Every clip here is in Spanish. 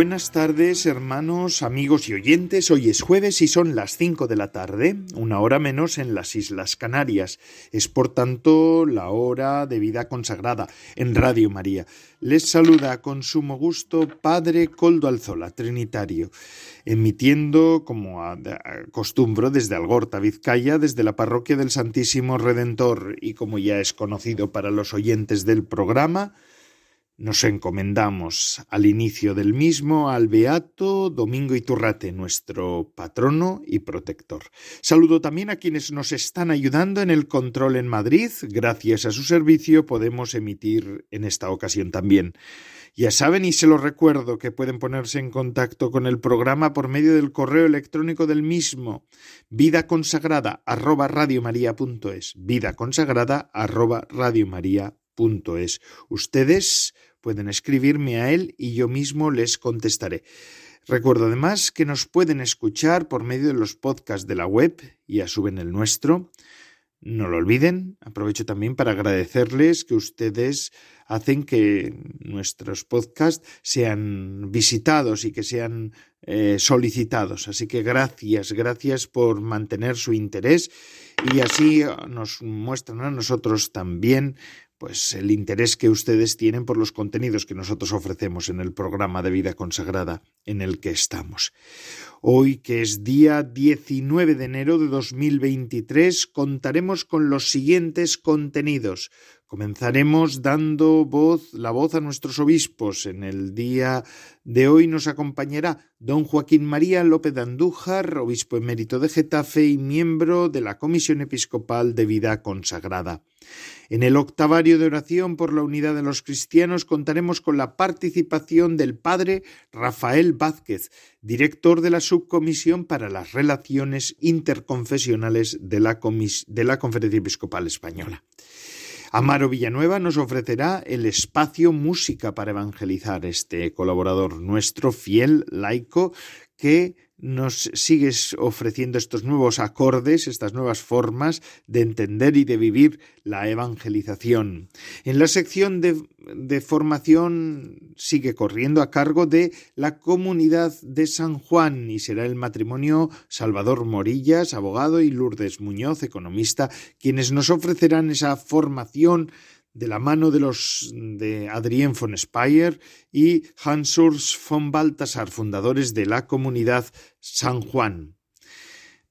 Buenas tardes, hermanos, amigos y oyentes. Hoy es jueves y son las cinco de la tarde, una hora menos en las Islas Canarias. Es por tanto la hora de vida consagrada en Radio María. Les saluda con sumo gusto Padre Coldo Alzola, Trinitario, emitiendo, como acostumbro, desde Algorta, Vizcaya, desde la parroquia del Santísimo Redentor y como ya es conocido para los oyentes del programa, nos encomendamos al inicio del mismo al Beato Domingo Iturrate, nuestro patrono y protector. Saludo también a quienes nos están ayudando en el control en Madrid. Gracias a su servicio podemos emitir en esta ocasión también. Ya saben y se lo recuerdo que pueden ponerse en contacto con el programa por medio del correo electrónico del mismo, vida consagrada vida consagrada Ustedes pueden escribirme a él y yo mismo les contestaré. Recuerdo además que nos pueden escuchar por medio de los podcasts de la web, ya suben el nuestro. No lo olviden, aprovecho también para agradecerles que ustedes hacen que nuestros podcasts sean visitados y que sean eh, solicitados. Así que gracias, gracias por mantener su interés y así nos muestran a nosotros también pues el interés que ustedes tienen por los contenidos que nosotros ofrecemos en el programa de vida consagrada en el que estamos. Hoy, que es día 19 de enero de 2023, contaremos con los siguientes contenidos. Comenzaremos dando voz, la voz a nuestros obispos. En el día de hoy nos acompañará don Joaquín María López de Andújar, obispo emérito de Getafe y miembro de la Comisión Episcopal de Vida Consagrada. En el octavario de oración por la unidad de los cristianos contaremos con la participación del padre Rafael Vázquez, director de la Subcomisión para las Relaciones Interconfesionales de la, de la Conferencia Episcopal Española. Amaro Villanueva nos ofrecerá el espacio Música para Evangelizar, este colaborador nuestro, fiel, laico, que nos sigues ofreciendo estos nuevos acordes, estas nuevas formas de entender y de vivir la evangelización. En la sección de, de, formación sigue corriendo a cargo de la comunidad de San Juan y será el matrimonio Salvador Morillas, abogado, y Lourdes Muñoz, economista, quienes nos ofrecerán esa formación de la mano de los de Adrien von Speyer y Hans Urs von Balthasar, fundadores de la comunidad San Juan.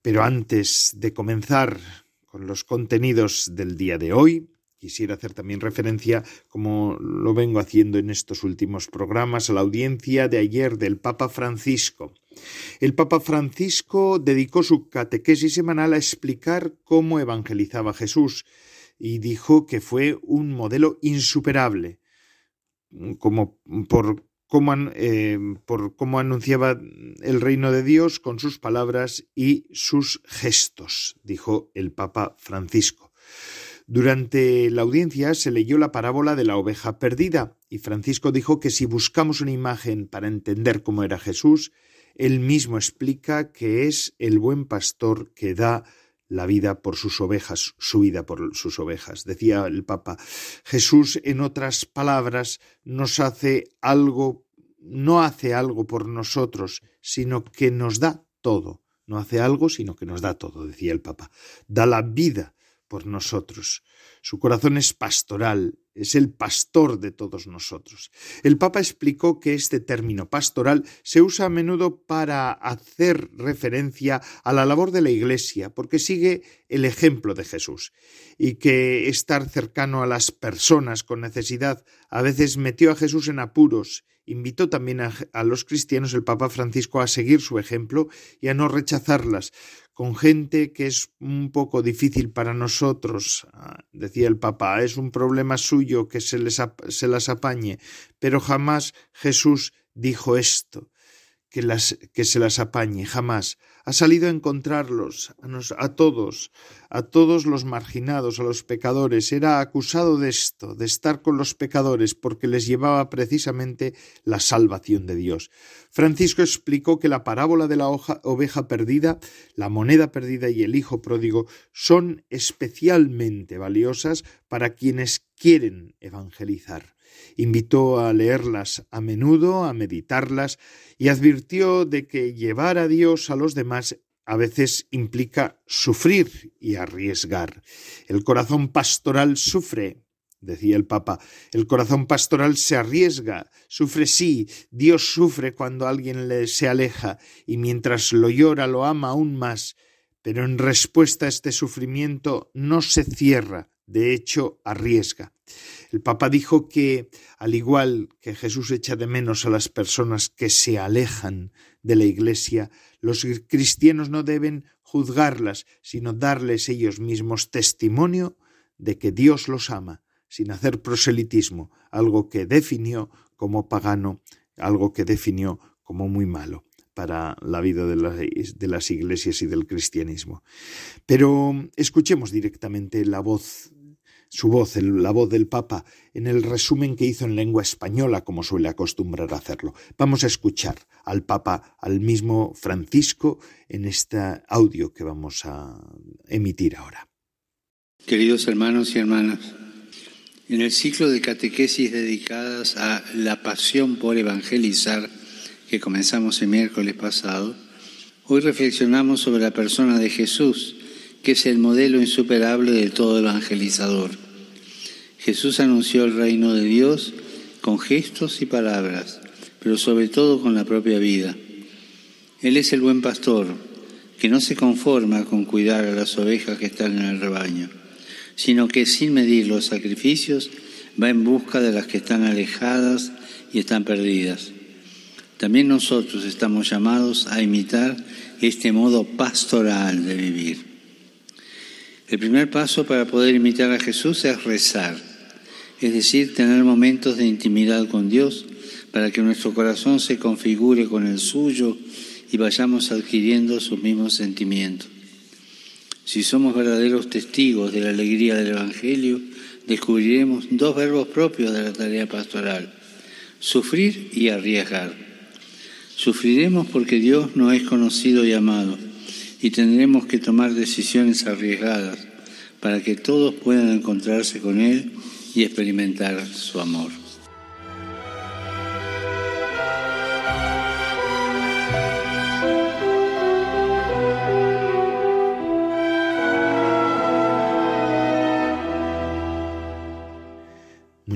Pero antes de comenzar con los contenidos del día de hoy, quisiera hacer también referencia, como lo vengo haciendo en estos últimos programas, a la audiencia de ayer del Papa Francisco. El Papa Francisco dedicó su catequesis semanal a explicar cómo evangelizaba Jesús, y dijo que fue un modelo insuperable, como por cómo, eh, por cómo anunciaba el reino de Dios con sus palabras y sus gestos, dijo el Papa Francisco. Durante la audiencia se leyó la parábola de la oveja perdida y Francisco dijo que si buscamos una imagen para entender cómo era Jesús, él mismo explica que es el buen pastor que da la vida por sus ovejas, su vida por sus ovejas. Decía el Papa, Jesús, en otras palabras, nos hace algo, no hace algo por nosotros, sino que nos da todo. No hace algo, sino que nos da todo, decía el Papa. Da la vida por nosotros. Su corazón es pastoral, es el pastor de todos nosotros. El Papa explicó que este término pastoral se usa a menudo para hacer referencia a la labor de la Iglesia, porque sigue el ejemplo de Jesús, y que estar cercano a las personas con necesidad a veces metió a Jesús en apuros invitó también a, los cristianos el Papa Francisco a seguir su ejemplo y a no rechazarlas, con gente que es un poco difícil para nosotros, ah, decía el Papa, es un problema suyo que se, les, se las apañe, pero jamás Jesús dijo esto, que, las, que se las apañe, jamás. Ha salido a encontrarlos, a, a, todos, a todos los marginados, a los pecadores. Era acusado de esto, de estar con los pecadores, porque les llevaba precisamente la salvación de Dios. Francisco explicó que la parábola de la oveja perdida, la moneda perdida y el hijo pródigo son especialmente valiosas para quienes quieren evangelizar invitó a leerlas a menudo, a meditarlas, y advirtió de que llevar a Dios a los demás a veces implica sufrir y arriesgar. El corazón pastoral sufre, decía el Papa, el corazón pastoral se arriesga, sufre sí, Dios sufre cuando alguien le se aleja, y mientras lo llora lo ama aún más, pero en respuesta a este sufrimiento no se cierra, de hecho arriesga. El Papa dijo que, al igual que Jesús echa de menos a las personas que se alejan de la Iglesia, los cristianos no deben juzgarlas, sino darles ellos mismos testimonio de que Dios los ama, sin hacer proselitismo, algo que definió como pagano, algo que definió como muy malo para la vida de, de, las iglesias y del cristianismo. Pero escuchemos directamente la voz su voz, la voz del Papa, en el resumen que hizo en lengua española, como suele acostumbrar hacerlo. Vamos a escuchar al Papa, al mismo Francisco, en este audio que vamos a emitir ahora. Queridos hermanos y hermanas, en el ciclo de catequesis dedicadas a la pasión por evangelizar que comenzamos el miércoles pasado, hoy reflexionamos sobre la persona de Jesús, que es el modelo insuperable de todo evangelizador. Jesús anunció el reino de Dios con gestos y palabras, pero sobre todo con la propia vida. Él es el buen pastor, que no se conforma con cuidar a las ovejas que están en el rebaño, sino que sin medir los sacrificios va en busca de las que están alejadas y están perdidas. También nosotros estamos llamados a imitar este modo pastoral de vivir. El primer paso para poder imitar a Jesús es rezar, es decir, tener momentos de intimidad con Dios para que nuestro corazón se configure con el suyo y vayamos adquiriendo sus mismos sentimientos. Si somos verdaderos testigos de la alegría del Evangelio, descubriremos dos verbos propios de la tarea pastoral, sufrir y arriesgar. Sufriremos porque Dios no es conocido y amado y tendremos que tomar decisiones arriesgadas para que todos puedan encontrarse con Él y experimentar su amor.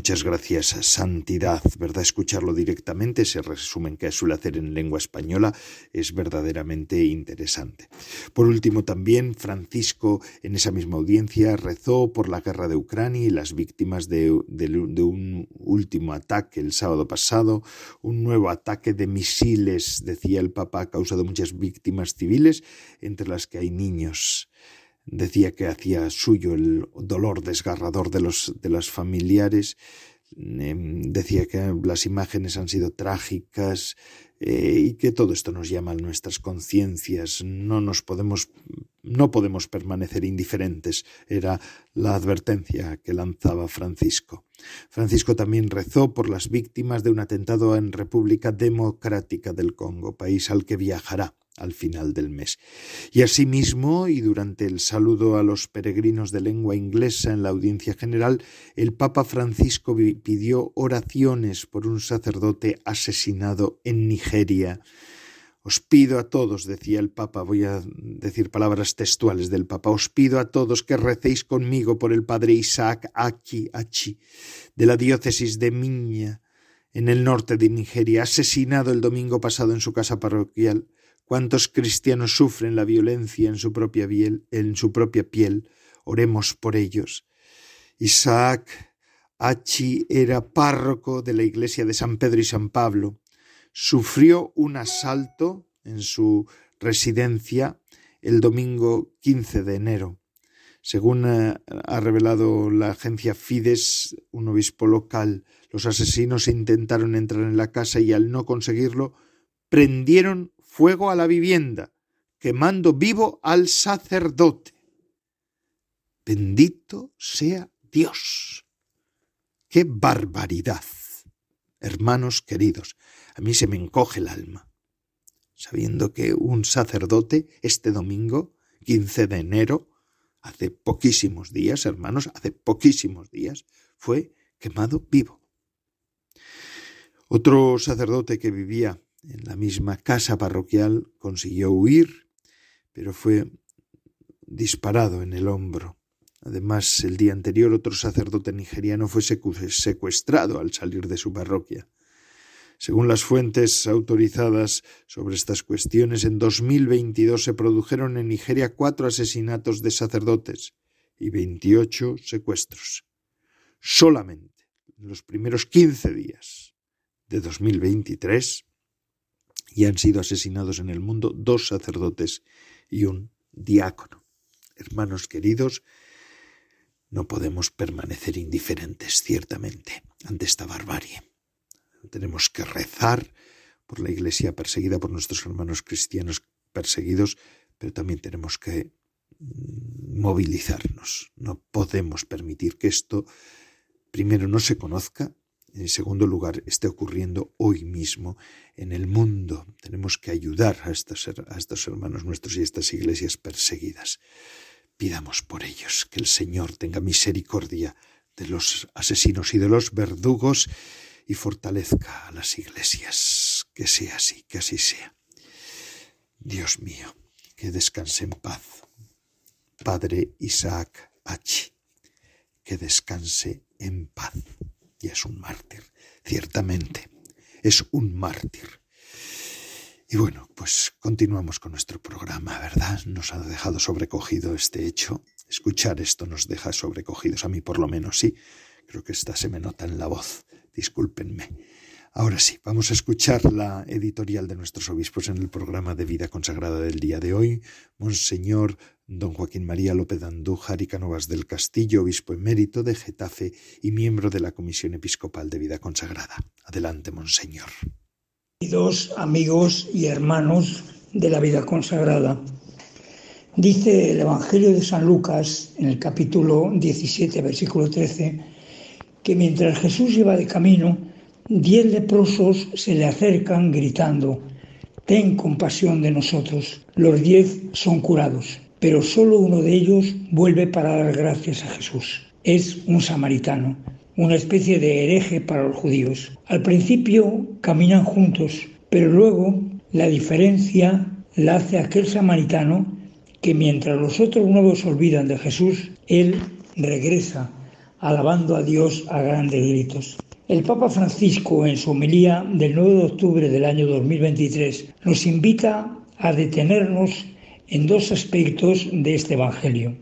Muchas gracias, Santidad, ¿verdad? Escucharlo directamente, ese resumen que suele hacer en lengua española, es verdaderamente interesante. Por último, también Francisco, en esa misma audiencia, rezó por la guerra de Ucrania y las víctimas de, un último ataque el sábado pasado, un nuevo ataque de misiles, decía el Papa, ha causado muchas víctimas civiles, entre las que hay niños decía que hacía suyo el dolor desgarrador de los de familiares em, decía que las imágenes han sido trágicas eh, y que todo esto nos llama a nuestras conciencias. No nos podemos no podemos permanecer indiferentes era la advertencia que lanzaba Francisco. Francisco también rezó por las víctimas de un atentado en República Democrática del Congo país al que viajará al final del mes. Y asimismo, y durante el saludo a los peregrinos de lengua inglesa en la audiencia general, el Papa Francisco pidió oraciones por un sacerdote asesinado en Nigeria. Os pido a todos, decía el Papa, voy a decir palabras textuales del Papa, os pido a todos que recéis conmigo por el padre Isaac Aki Achi, de la diócesis de Miña, en el norte de Nigeria, asesinado el domingo pasado en su casa parroquial cuántos cristianos sufren la violencia en su propia piel. Oremos por ellos. Isaac Achi era párroco de la iglesia de San Pedro y San Pablo. Sufrió un asalto en su residencia el domingo 15 de enero. Según ha revelado la agencia Fides, un obispo local, los asesinos intentaron entrar en la casa y al no conseguirlo prendieron fuego a la vivienda, quemando vivo al sacerdote. Bendito sea Dios. ¡Qué barbaridad! Hermanos queridos, a mí se me encoge el alma, sabiendo que un sacerdote este domingo, 15 de enero, hace poquísimos días, hermanos, hace poquísimos días, fue quemado vivo. Otro sacerdote que vivía en la misma casa parroquial consiguió huir, pero fue disparado en el hombro. Además, el día anterior otro sacerdote nigeriano fue secuestrado al salir de su parroquia. Según las fuentes autorizadas sobre estas cuestiones, en 2022 se produjeron en Nigeria cuatro asesinatos de sacerdotes y 28 secuestros. Solamente en los primeros 15 días de 2023 y han sido asesinados en el mundo dos sacerdotes y un diácono. Hermanos queridos, no podemos permanecer indiferentes, ciertamente, ante esta barbarie. Tenemos que rezar por la Iglesia perseguida, por nuestros hermanos cristianos perseguidos, pero también tenemos que mm, movilizarnos. No podemos permitir que esto, primero, no se conozca, en segundo lugar, esté ocurriendo hoy mismo en el mundo. Tenemos que ayudar a estos, a estos hermanos nuestros y a estas iglesias perseguidas. Pidamos por ellos que el Señor tenga misericordia de los asesinos y de los verdugos y fortalezca a las iglesias. Que sea así, que así sea. Dios mío, que descanse en paz. Padre Isaac H. Que descanse en paz. Y es un mártir, ciertamente, es un mártir. Y bueno, pues continuamos con nuestro programa, ¿verdad? Nos ha dejado sobrecogido este hecho. Escuchar esto nos deja sobrecogidos, a mí por lo menos sí. Creo que esta se me nota en la voz discúlpenme. Ahora sí, vamos a escuchar la editorial de nuestros obispos en el programa de vida consagrada del día de hoy. Monseñor don Joaquín María López Andújar y Canovas del Castillo, obispo emérito de Getafe y miembro de la Comisión Episcopal de Vida Consagrada. Adelante, Monseñor. Queridos amigos y hermanos de la vida consagrada, dice el Evangelio de San Lucas en el capítulo 17, versículo 13, que mientras Jesús iba de camino, diez leprosos se le acercan gritando, Ten compasión de nosotros. Los diez son curados, pero solo uno de ellos vuelve para dar gracias a Jesús. Es un samaritano, una especie de hereje para los judíos. Al principio caminan juntos, pero luego la diferencia la hace aquel samaritano que mientras los otros nuevos olvidan de Jesús, él regresa alabando a Dios a grandes gritos. El Papa Francisco, en su homilía del 9 de octubre del año 2023, nos invita a detenernos en dos aspectos de este Evangelio.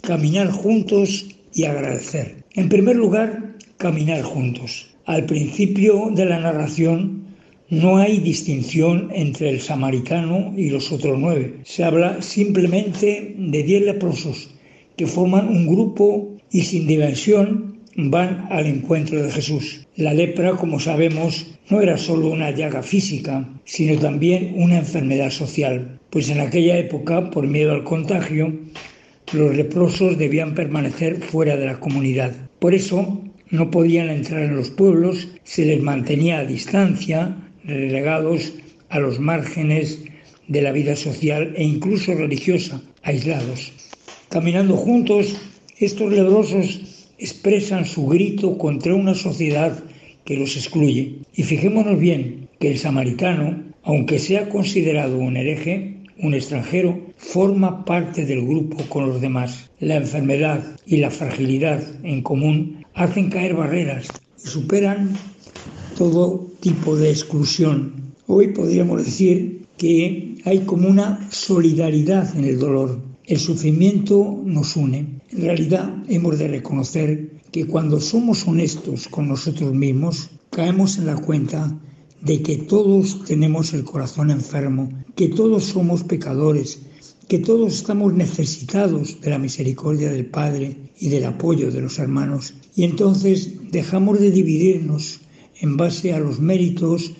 Caminar juntos y agradecer. En primer lugar, caminar juntos. Al principio de la narración no hay distinción entre el samaritano y los otros nueve. Se habla simplemente de diez leprosos que forman un grupo y sin dimensión van al encuentro de Jesús. La lepra, como sabemos, no era solo una llaga física, sino también una enfermedad social, pues en aquella época, por miedo al contagio, los leprosos debían permanecer fuera de la comunidad. Por eso no podían entrar en los pueblos, se les mantenía a distancia, relegados a los márgenes de la vida social e incluso religiosa, aislados. Caminando juntos estos leprosos expresan su grito contra una sociedad que los excluye. Y fijémonos bien que el samaritano, aunque sea considerado un hereje, un extranjero, forma parte del grupo con los demás. La enfermedad y la fragilidad en común hacen caer barreras y superan todo tipo de exclusión. Hoy podríamos decir que hay como una solidaridad en el dolor. El sufrimiento nos une en realidad hemos de reconocer que cuando somos honestos con nosotros mismos, caemos en la cuenta de que todos tenemos el corazón enfermo, que todos somos pecadores, que todos estamos necesitados de la misericordia del Padre y del apoyo de los hermanos. Y entonces dejamos de dividirnos en base a los méritos,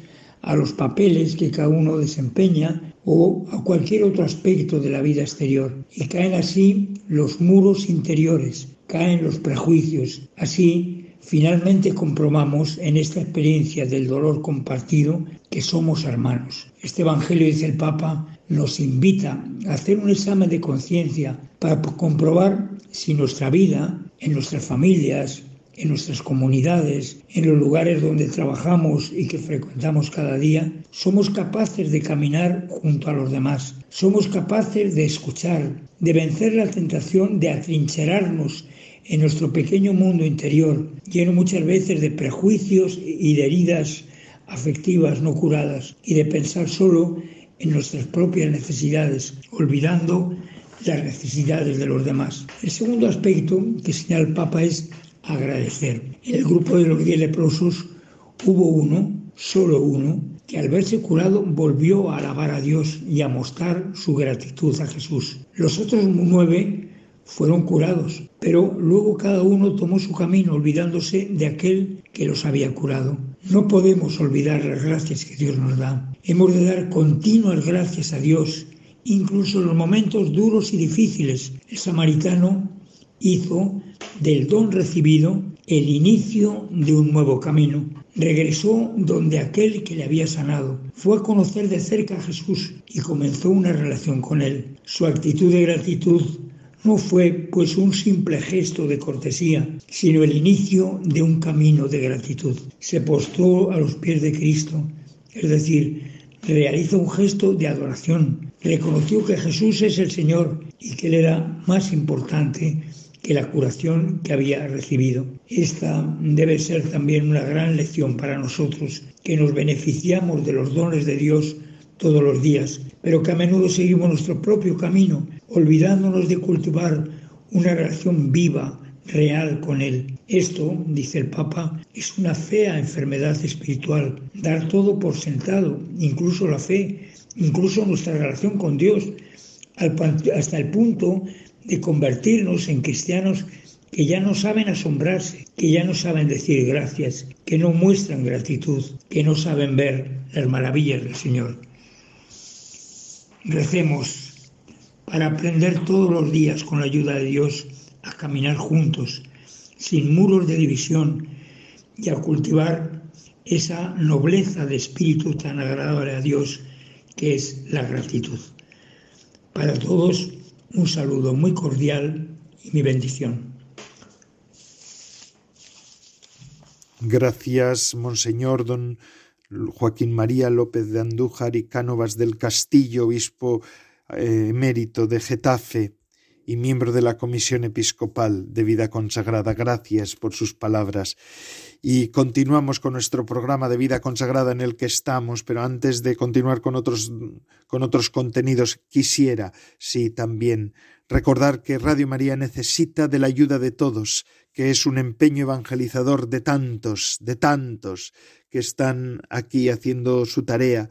a los papeles que cada uno desempeña o a cualquier otro aspecto de la vida exterior. Y caen así los muros interiores, caen los prejuicios. Así, finalmente comprobamos en esta experiencia del dolor compartido que somos hermanos. Este Evangelio, dice el Papa, nos invita a hacer un examen de conciencia para comprobar si nuestra vida, en nuestras familias, en nuestras comunidades, en los lugares donde trabajamos y que frecuentamos cada día, somos capaces de caminar junto a los demás, somos capaces de escuchar, de vencer la tentación de atrincherarnos en nuestro pequeño mundo interior, lleno muchas veces de prejuicios y de heridas afectivas no curadas, y de pensar solo en nuestras propias necesidades, olvidando las necesidades de los demás. El segundo aspecto que señala el Papa es agradecer. En el grupo de los diez leprosos hubo uno, solo uno, que al verse curado volvió a alabar a Dios y a mostrar su gratitud a Jesús. Los otros nueve fueron curados, pero luego cada uno tomó su camino olvidándose de aquel que los había curado. No podemos olvidar las gracias que Dios nos da. Hemos de dar continuas gracias a Dios, incluso en los momentos duros y difíciles. El samaritano hizo del don recibido el inicio de un nuevo camino. Regresó donde aquel que le había sanado. Fue a conocer de cerca a Jesús y comenzó una relación con él. Su actitud de gratitud no fue pues un simple gesto de cortesía, sino el inicio de un camino de gratitud. Se postró a los pies de Cristo, es decir, realizó un gesto de adoración, reconoció que Jesús es el Señor y que Él era más importante que la curación que había recibido. Esta debe ser también una gran lección para nosotros, que nos beneficiamos de los dones de Dios todos los días, pero que a menudo seguimos nuestro propio camino, olvidándonos de cultivar una relación viva, real con Él. Esto, dice el Papa, es una fea enfermedad espiritual, dar todo por sentado, incluso la fe, incluso nuestra relación con Dios, hasta el punto de convertirnos en cristianos que ya no saben asombrarse, que ya no saben decir gracias, que no muestran gratitud, que no saben ver las maravillas del Señor. Recemos para aprender todos los días con la ayuda de Dios a caminar juntos, sin muros de división, y a cultivar esa nobleza de espíritu tan agradable a Dios que es la gratitud. Para todos, un saludo muy cordial y mi bendición. Gracias, Monseñor Don Joaquín María López de Andújar y Cánovas del Castillo, obispo eh, emérito de Getafe y miembro de la Comisión Episcopal de Vida Consagrada. Gracias por sus palabras. Y continuamos con nuestro programa de vida consagrada en el que estamos, pero antes de continuar con otros, con otros contenidos, quisiera, sí, también recordar que Radio María necesita de la ayuda de todos, que es un empeño evangelizador de tantos, de tantos que están aquí haciendo su tarea,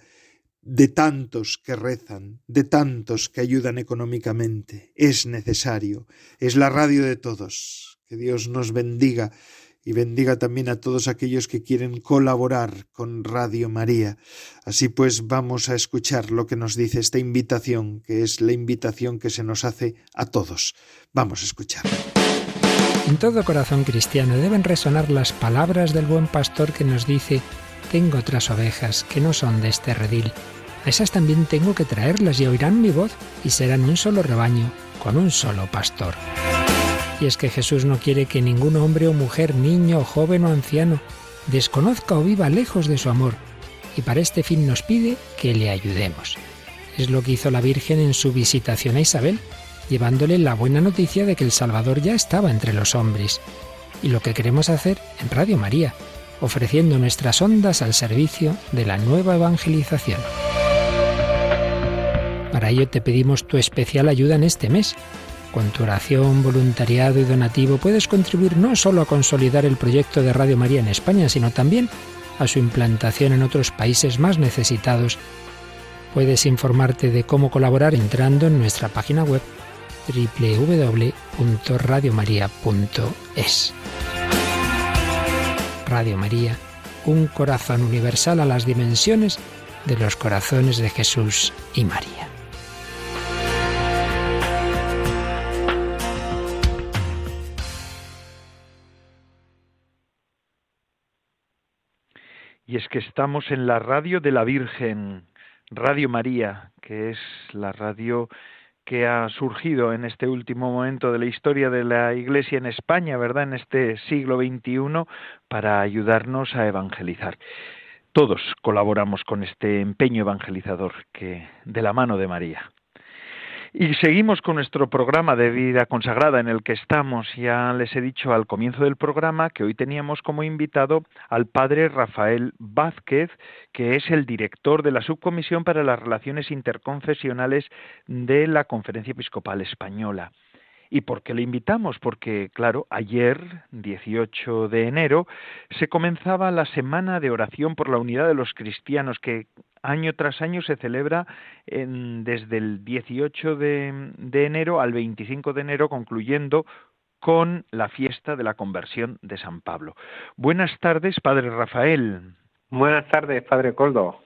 de tantos que rezan, de tantos que ayudan económicamente. Es necesario, es la radio de todos. Que Dios nos bendiga y bendiga también a todos aquellos que quieren colaborar con Radio María. Así pues, vamos a escuchar lo que nos dice esta invitación, que es la invitación que se nos hace a todos. Vamos a escuchar. En todo corazón cristiano deben resonar las palabras del buen pastor que nos dice, tengo otras ovejas que no son de este redil. A esas también tengo que traerlas y oirán mi voz y serán un solo rebaño con un solo pastor. Y es que Jesús no quiere que ningún hombre o mujer, niño, joven o anciano, desconozca o viva lejos de su amor, y para este fin nos pide que le ayudemos. Es lo que hizo la Virgen en su visitación a Isabel, llevándole la buena noticia de que el Salvador ya estaba entre los hombres. Y lo que queremos hacer en Radio María, ofreciendo nuestras ondas al servicio de la nueva evangelización. Para ello te pedimos tu especial ayuda en este mes con tu oración, voluntariado y donativo puedes contribuir no solo a consolidar el proyecto de Radio María en España, sino también a su implantación en otros países más necesitados. Puedes informarte de cómo colaborar entrando en nuestra página web www.radiomaria.es. Radio María, un corazón universal a las dimensiones de los corazones de Jesús y María. Y es que estamos en la radio de la Virgen, Radio María, que es la radio que ha surgido en este último momento de la historia de la Iglesia en España, ¿verdad? En este siglo XXI, para ayudarnos a evangelizar. Todos colaboramos con este empeño evangelizador que de la mano de María. Y seguimos con nuestro programa de vida consagrada en el que estamos. Ya les he dicho al comienzo del programa que hoy teníamos como invitado al padre Rafael Vázquez, que es el director de la Subcomisión para las Relaciones Interconfesionales de la Conferencia Episcopal Española. ¿Y por qué le invitamos? Porque, claro, ayer, 18 de enero, se comenzaba la Semana de Oración por la Unidad de los Cristianos, que año tras año se celebra desde el 18 de, de enero al 25 de enero, concluyendo con la fiesta de la conversión de San Pablo. Buenas tardes, Padre Rafael. Buenas tardes, Padre Coldo.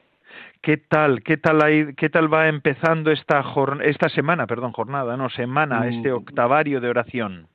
¿Qué tal? ¿Qué tal, qué tal va empezando esta, esta semana, perdón, jornada, no, semana, este mm. octavario de oración?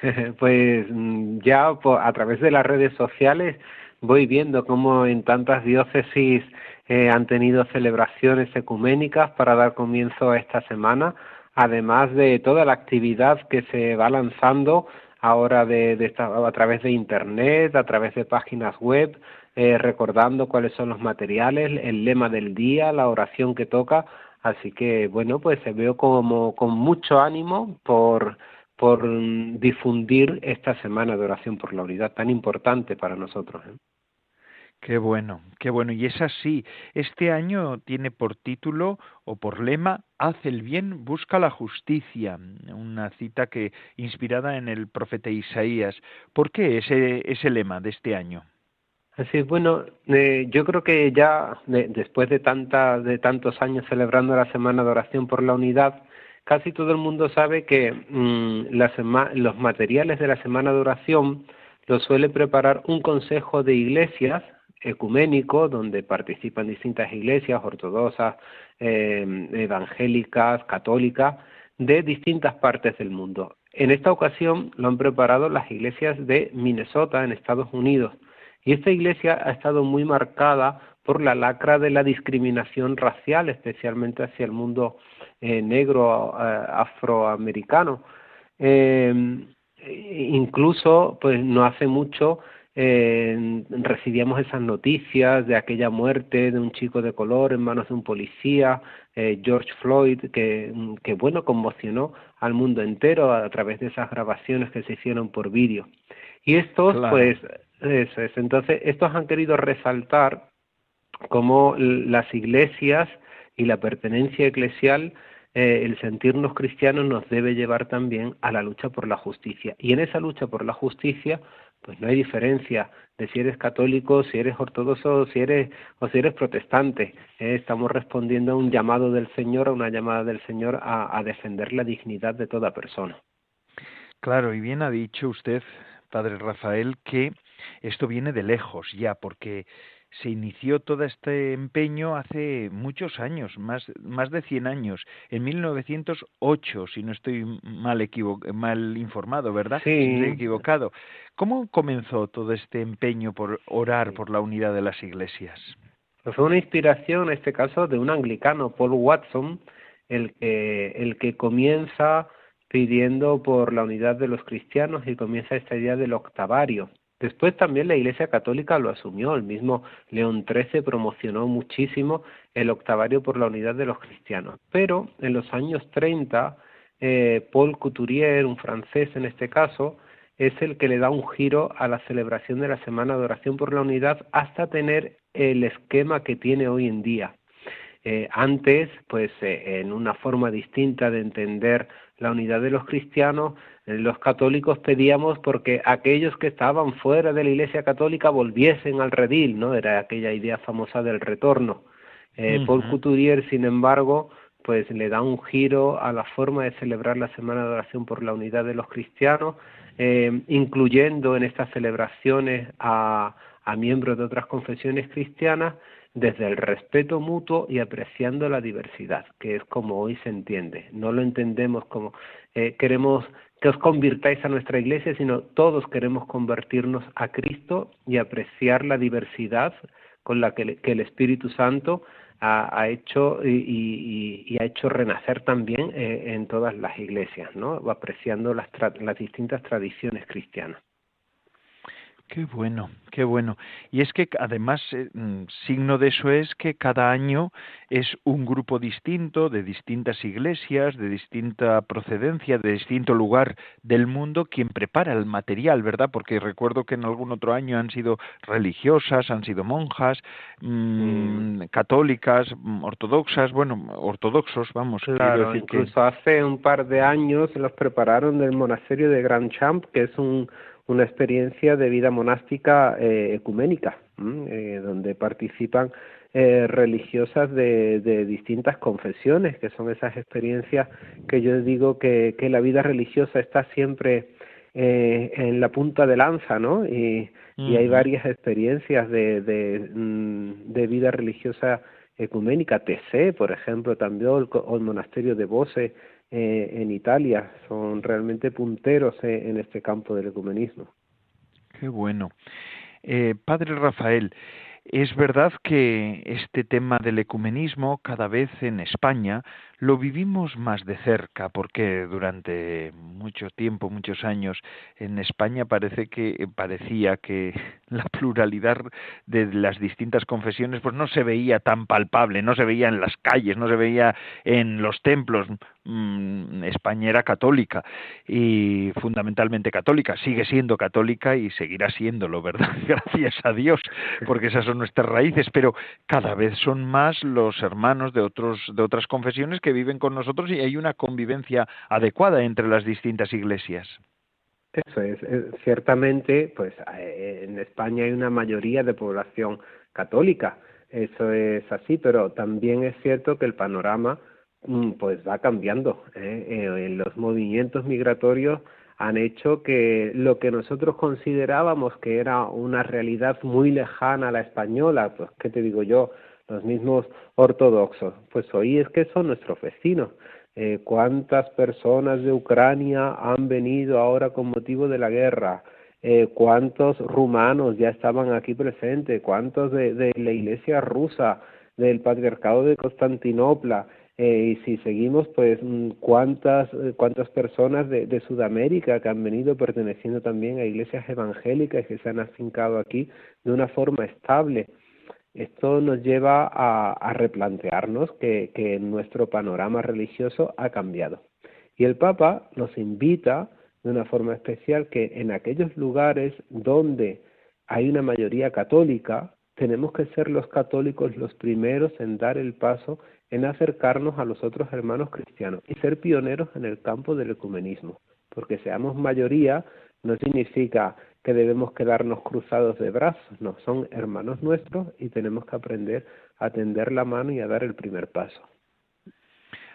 Pues mm, ya a través de las redes sociales voy viendo cómo en tantas diócesis eh, han tenido celebraciones ecuménicas para dar comienzo a esta semana, además de toda la actividad que se va lanzando ahora de, a través de Internet, a través de páginas web, eh, recordando cuáles son los materiales, el lema del día, la oración que toca. Así que, bueno, pues se veo como con mucho ánimo por, por difundir esta semana de oración por la unidad tan importante para nosotros. ¿eh? Qué bueno, qué bueno. Y es así. Este año tiene por título o por lema Haz el bien, busca la justicia. Una cita que inspirada en el profeta Isaías. ¿Por qué ese, ese lema de este año? Así es, bueno, eh, yo creo que ya después de, tanta, de tantos años celebrando la Semana de Oración por la Unidad, casi todo el mundo sabe que mm, los materiales de la Semana de Oración los suele preparar un consejo de iglesias ecuménico donde participan distintas iglesias ortodoxas, eh, evangélicas, católicas, de distintas partes del mundo. En esta ocasión lo han preparado las iglesias de Minnesota, en Estados Unidos. Y esta iglesia ha estado muy marcada por la lacra de la discriminación racial, especialmente hacia el mundo eh, negro eh, afroamericano. Eh, incluso, pues no hace mucho recibíamos esas noticias de aquella muerte de un chico de color en manos de un policía, George Floyd, que, que bueno conmocionó al mundo entero a través de esas grabaciones que se hicieron por vídeo. Y estos, pues, eso es. Entonces, estos han querido resaltar cómo las iglesias y la pertenencia eclesial, eh, el sentirnos cristianos nos debe llevar también a la lucha por la justicia. Y en esa lucha por la justicia, pues no hay diferencia de si eres católico, si eres ortodoxo, si eres o si eres protestante. Eh, estamos respondiendo a un llamado del Señor, a una llamada del Señor a defender la dignidad de toda persona. Claro, y bien ha dicho usted, Padre Rafael, que esto viene de lejos ya, porque se inició todo este empeño hace muchos años, más, más de 100 años, en 1908, si no estoy mal, mal informado, ¿verdad? Sí. estoy equivocado. ¿Cómo comenzó todo este empeño por orar por la unidad de las iglesias? Pues fue una inspiración, en este caso, de un anglicano, Paul Watson, el que, el que comienza pidiendo por la unidad de los cristianos y comienza esta idea del octavario. Después también la Iglesia Católica lo asumió, el mismo León XIII promocionó muchísimo el octavario por la unidad de los cristianos. Pero en los años 30, eh, Paul Couturier, un francés en este caso, es el que le da un giro a la celebración de la Semana de Oración por la Unidad hasta tener el esquema que tiene hoy en día. Eh, antes, pues eh, en una forma distinta de entender la unidad de los cristianos, eh, los católicos pedíamos porque aquellos que estaban fuera de la Iglesia Católica volviesen al redil, ¿no? Era aquella idea famosa del retorno. Eh, Paul Couturier, sin embargo, pues le da un giro a la forma de celebrar la Semana de Oración por la Unidad de los Cristianos, eh, incluyendo en estas celebraciones a, a miembros de otras confesiones cristianas desde el respeto mutuo y apreciando la diversidad, que es como hoy se entiende. No lo entendemos como eh, queremos que os convirtáis a nuestra iglesia, sino todos queremos convertirnos a Cristo y apreciar la diversidad con la que, el Espíritu Santo ha, hecho y, ha hecho renacer también eh, en todas las iglesias, ¿no? apreciando las distintas tradiciones cristianas. Qué bueno, qué bueno. Y es que además eh, mm, signo de eso es que cada año es un grupo distinto de distintas iglesias, de distinta procedencia, de distinto lugar del mundo quien prepara el material, ¿verdad? Porque recuerdo que en algún otro año han sido religiosas, han sido monjas, mm, católicas, mm, ortodoxas, bueno, ortodoxos, vamos. Claro, decir incluso hace un par de años los prepararon del monasterio de Grand Champ, que es un una experiencia de vida monástica eh, ecuménica, eh, donde participan eh, religiosas de, de, distintas confesiones, que son esas experiencias que yo digo que, que la vida religiosa está siempre en la punta de lanza, ¿no? Y, y hay varias experiencias de, de, mm, de vida religiosa ecuménica, TC, por ejemplo, también, el, el monasterio de Bose, eh, en Italia. Son realmente punteros eh, en este campo del ecumenismo. Qué bueno. Eh, padre Rafael, es verdad que este tema del ecumenismo cada vez en España lo vivimos más de cerca porque durante mucho tiempo, muchos años en España parece que parecía que la pluralidad de las distintas confesiones pues no se veía tan palpable, no se veía en las calles, no se veía en los templos. Mm, España era católica y fundamentalmente católica, sigue siendo católica y seguirá siéndolo, ¿verdad? Gracias a Dios, porque esas son nuestras raíces, pero cada vez son más los hermanos de otros de otras confesiones que viven con nosotros y hay una convivencia adecuada entre las distintas iglesias. Eso es, ciertamente, pues eh, en España hay una mayoría de población católica, eso es así, pero también es cierto que el panorama Mm, pues va cambiando. ¿eh? Eh, los movimientos migratorios han hecho que lo que nosotros considerábamos que era una realidad muy lejana a la española, pues qué te digo yo, los mismos ortodoxos, pues hoy es que son nuestros vecinos. Eh, ¿Cuántas personas de Ucrania han venido ahora con motivo de la guerra? Eh, ¿Cuántos rumanos ya estaban aquí presentes? ¿Cuántos de, la iglesia rusa, del patriarcado de Constantinopla? Eh, y si seguimos, pues mm, cuántas, eh, cuántas personas de, de, Sudamérica que han venido perteneciendo también a iglesias evangélicas que se han afincado aquí de una forma estable. Esto nos lleva a, replantearnos que, que nuestro panorama religioso ha cambiado. Y el Papa nos invita de una forma especial que en aquellos lugares donde hay una mayoría católica, tenemos que ser los católicos los primeros en dar el paso en acercarnos a los otros hermanos cristianos y ser pioneros en el campo del ecumenismo, porque seamos mayoría no significa que debemos quedarnos cruzados de brazos, no, son hermanos nuestros y tenemos que aprender a tender la mano y a dar el primer paso.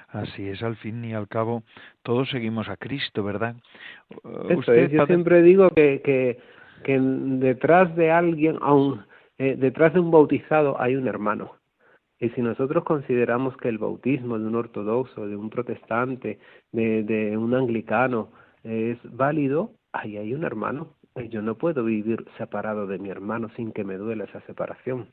Así es, al fin y al cabo, todos seguimos a Cristo, ¿verdad? Eso es, yo siempre digo que, que, que detrás de alguien, aun, eh, detrás de un bautizado hay un hermano. Y si nosotros consideramos que el bautismo de un ortodoxo, de un protestante, de, de un anglicano es válido, ahí hay un hermano. Yo no puedo vivir separado de mi hermano sin que me duela esa separación.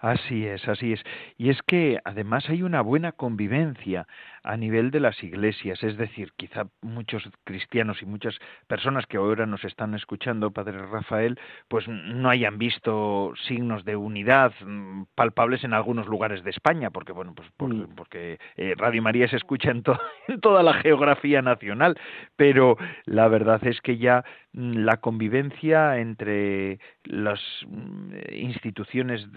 Así es, así es. Y es que además hay una buena convivencia a nivel de las iglesias, es decir, quizá muchos cristianos y muchas personas que ahora nos están escuchando, Padre Rafael, pues no hayan visto signos de unidad mm, palpables en algunos lugares de España, porque bueno, pues mm. porque eh, Radio María se escucha en, en toda la geografía nacional, pero la verdad es que ya mm, la convivencia entre las instituciones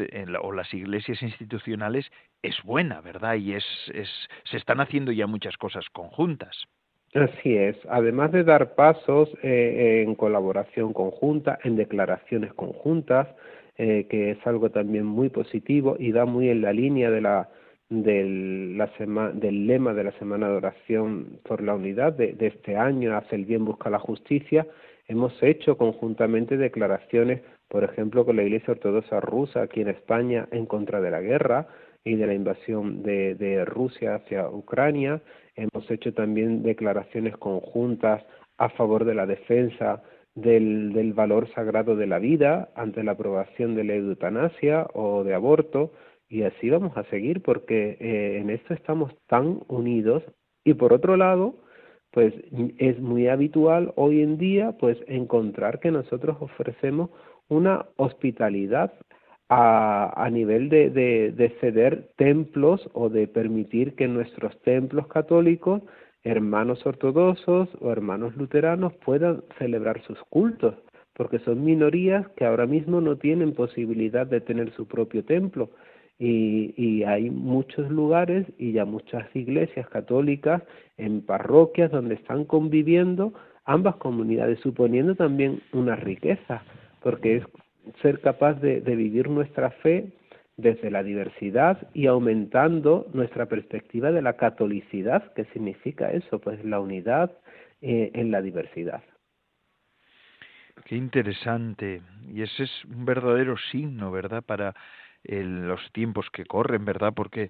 o las iglesias institucionales es buena, ¿verdad? Y es, es, se están haciendo ya muchas cosas conjuntas. Así es. Además de dar pasos eh, en colaboración conjunta, en declaraciones conjuntas, eh, que es algo también muy positivo y da muy en la línea de la, del, la del lema de la Semana de Oración por la Unidad de, de este año, hace el bien, busca la justicia, Hemos hecho conjuntamente declaraciones, por ejemplo, con la Iglesia Ortodoxa rusa aquí en España en contra de la guerra y de la invasión de, de Rusia hacia Ucrania. Hemos hecho también declaraciones conjuntas a favor de la defensa del, valor sagrado de la vida ante la aprobación de la eutanasia o de aborto y así vamos a seguir porque eh, en esto estamos tan unidos y por otro lado pues es muy habitual hoy en día pues encontrar que nosotros ofrecemos una hospitalidad a, a nivel de, de, de ceder templos o de permitir que nuestros templos católicos hermanos ortodoxos o hermanos luteranos puedan celebrar sus cultos, porque son minorías que ahora mismo no tienen posibilidad de tener su propio templo. Y, y, hay muchos lugares y ya muchas iglesias católicas en parroquias donde están conviviendo ambas comunidades, suponiendo también una riqueza, porque es ser capaz de, vivir nuestra fe desde la diversidad y aumentando nuestra perspectiva de la catolicidad, que significa eso, pues la unidad eh, en la diversidad. Qué interesante. Y ese es un verdadero signo, ¿verdad? Para los tiempos que corren, ¿verdad? Porque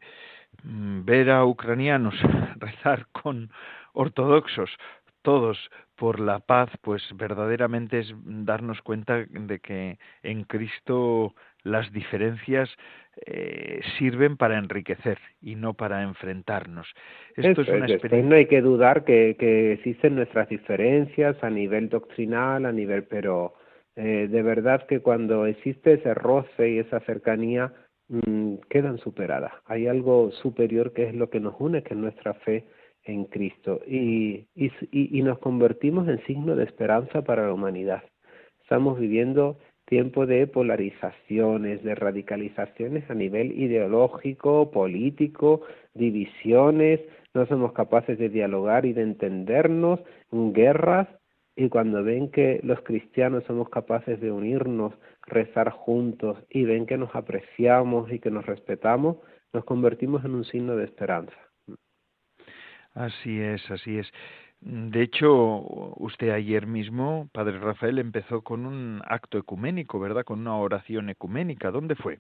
mm, ver a ucranianos rezar con ortodoxos, todos por la paz, pues verdaderamente es darnos cuenta de que en Cristo las diferencias eh, sirven para enriquecer y no para enfrentarnos. Esto es una experiencia... No hay que dudar que, que, existen nuestras diferencias a nivel doctrinal, a nivel, pero eh, de verdad que cuando existe ese roce y esa cercanía mmm, quedan superadas. Hay algo superior que es lo que nos une, que es nuestra fe en Cristo y, y, y nos convertimos en signo de esperanza para la humanidad. Estamos viviendo tiempo de polarizaciones, de radicalizaciones a nivel ideológico, político, divisiones, no somos capaces de dialogar y de entendernos, guerras, y cuando ven que los cristianos somos capaces de unirnos, rezar juntos y ven que nos apreciamos y que nos respetamos, nos convertimos en un signo de esperanza. Así es, así es. De hecho, usted ayer mismo, Padre Rafael, empezó con un acto ecuménico, ¿verdad? Con una oración ecuménica. ¿Dónde fue?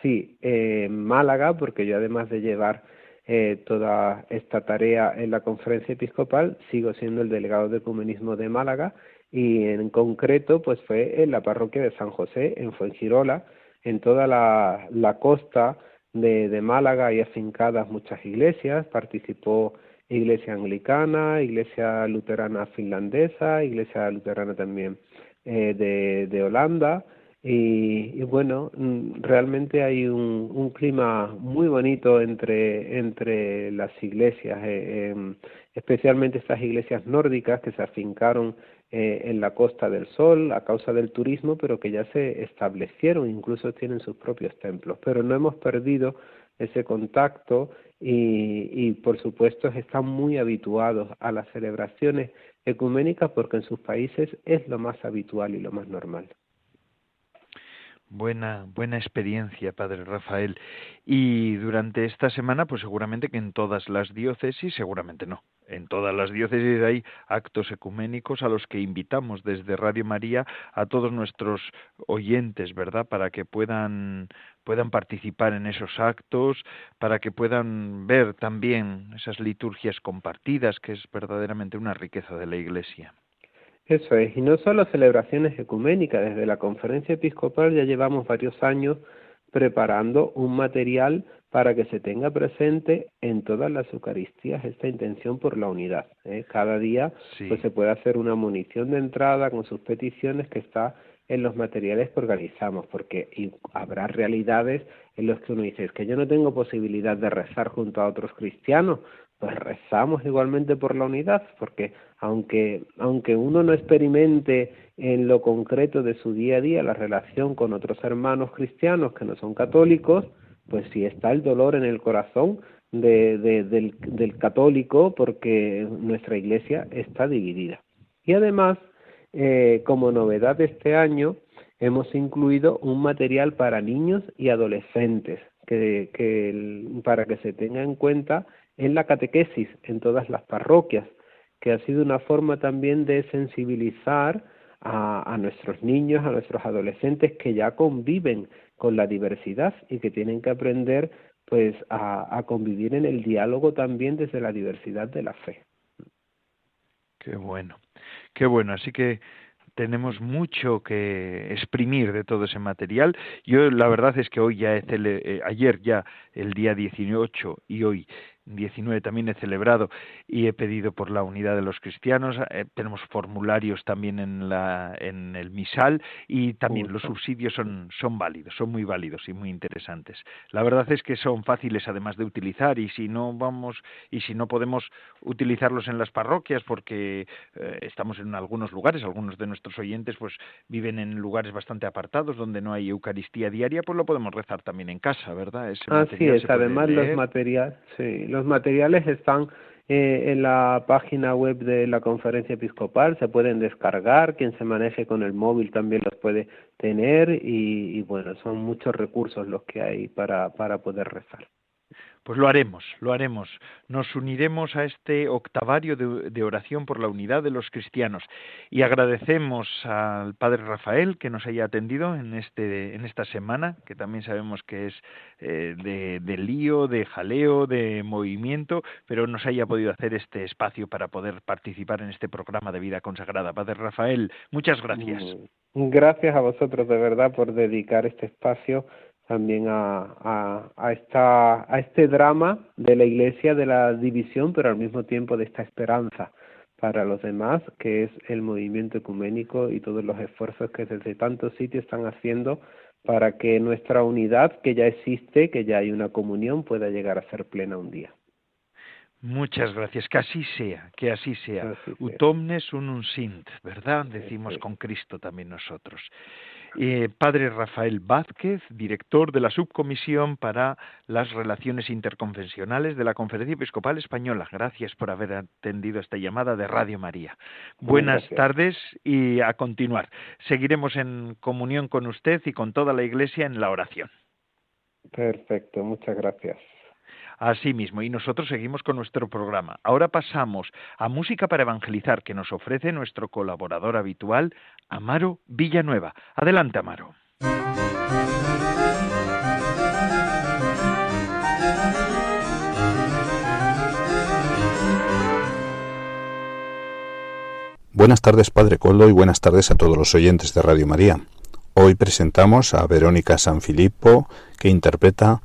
Sí, en Málaga, porque yo además de llevar eh, toda esta tarea en la conferencia episcopal, sigo siendo el delegado de ecumenismo de Málaga y en concreto pues fue en la parroquia de San José, en Fuengirola, en toda la, costa de, de Málaga hay afincadas muchas iglesias, participó iglesia anglicana, iglesia luterana finlandesa, iglesia luterana también eh, de, de Holanda. Y, y, bueno, mm, realmente hay un, un, clima muy bonito entre, entre las iglesias, eh, eh, especialmente estas iglesias nórdicas que se afincaron eh, en la Costa del Sol a causa del turismo, pero que ya se establecieron, incluso tienen sus propios templos. Pero no hemos perdido ese contacto y, y por supuesto están muy habituados a las celebraciones ecuménicas porque en sus países es lo más habitual y lo más normal. Buena, buena experiencia, Padre Rafael. Y durante esta semana, pues seguramente que en todas las diócesis, seguramente no, en todas las diócesis hay actos ecuménicos a los que invitamos desde Radio María a todos nuestros oyentes, ¿verdad? Para que puedan puedan participar en esos actos, para que puedan ver también esas liturgias compartidas, que es verdaderamente una riqueza de la Iglesia. Eso es, y no solo celebraciones ecuménicas, desde la conferencia episcopal ya llevamos varios años preparando un material para que se tenga presente en todas las Eucaristías esta intención por la unidad. ¿eh? Cada día sí. pues se puede hacer una munición de entrada con sus peticiones que está en los materiales que organizamos, porque habrá realidades en las que uno dice, es que yo no tengo posibilidad de rezar junto a otros cristianos, pues rezamos igualmente por la unidad, porque aunque, aunque uno no experimente en lo concreto de su día a día la relación con otros hermanos cristianos que no son católicos, pues si está el dolor en el corazón de, de, del, católico porque nuestra iglesia está dividida. Y además, eh, como novedad de este año, hemos incluido un material para niños y adolescentes que, que, para que se tenga en cuenta en la catequesis en todas las parroquias, que ha sido una forma también de sensibilizar a, nuestros niños, a nuestros adolescentes que ya conviven con la diversidad y que tienen que aprender pues a, convivir en el diálogo también desde la diversidad de la fe. Qué bueno, qué bueno. Así que tenemos mucho que exprimir de todo ese material. Yo la verdad es que hoy ya he eh, ayer ya el día 18 y hoy 19 también he celebrado y he pedido por la unidad de los cristianos. Eh, tenemos formularios también en, la, en el misal y también los subsidios son, son válidos, son muy válidos y muy interesantes. La verdad es que son fáciles además de utilizar y si no vamos y si no podemos utilizarlos en las parroquias porque eh, estamos en algunos lugares, algunos de nuestros oyentes pues viven en lugares bastante apartados donde no hay Eucaristía diaria, pues lo podemos rezar también en casa, ¿verdad? Así es, además los materiales, sí, los materiales están eh, en la página web de la conferencia episcopal, se pueden descargar, quien se maneje con el móvil también los puede tener y, y bueno, son muchos recursos los que hay para, para poder rezar. Pues lo haremos, lo haremos. Nos uniremos a este octavario de, oración por la unidad de los cristianos y agradecemos al Padre Rafael que nos haya atendido en, este, en esta semana, que también sabemos que es eh, de, lío, de jaleo, de movimiento, pero nos haya podido hacer este espacio para poder participar en este programa de vida consagrada. Padre Rafael, muchas gracias. Mm, gracias a vosotros de verdad por dedicar este espacio también a, a, a, esta, a este drama de la iglesia, de la división, pero al mismo tiempo de esta esperanza para los demás, que es el movimiento ecuménico y todos los esfuerzos que desde tantos sitios están haciendo para que nuestra unidad, que ya existe, que ya hay una comunión, pueda llegar a ser plena un día. Muchas gracias, que así sea, que así sea. Utomnes unum sint, ¿verdad? Decimos con Cristo también nosotros. Eh, padre Rafael Vázquez, director de la Subcomisión para las Relaciones Interconfesionales de la Conferencia Episcopal Española. Gracias por haber atendido esta llamada de Radio María. Buenas tardes y a continuar. Seguiremos en comunión con usted y con toda la Iglesia en la oración. Perfecto, muchas gracias. Así mismo, y nosotros seguimos con nuestro programa. Ahora pasamos a Música para Evangelizar, que nos ofrece nuestro colaborador habitual, Amaro Villanueva. Adelante, Amaro. Buenas tardes, Padre Coldo, y buenas tardes a todos los oyentes de Radio María. Hoy presentamos a Verónica Sanfilippo, que interpreta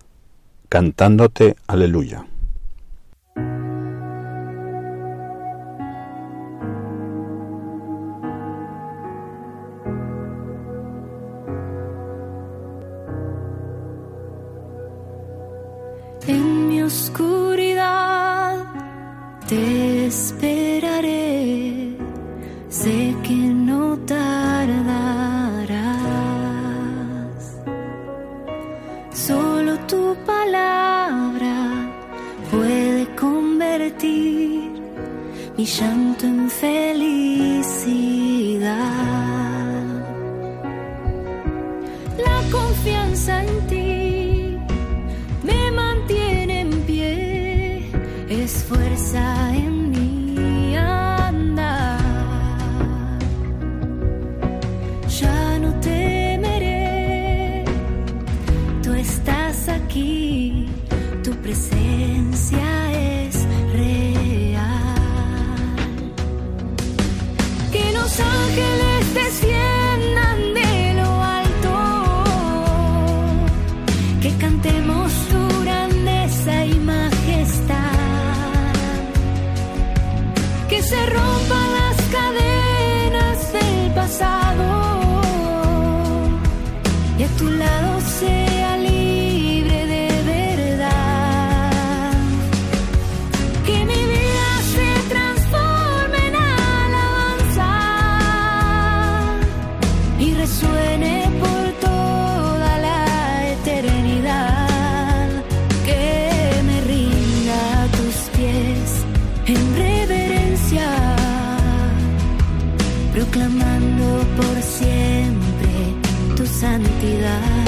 cantándote aleluya. En mi oscuridad te esperaré, mi llanto en felicidad. santidad.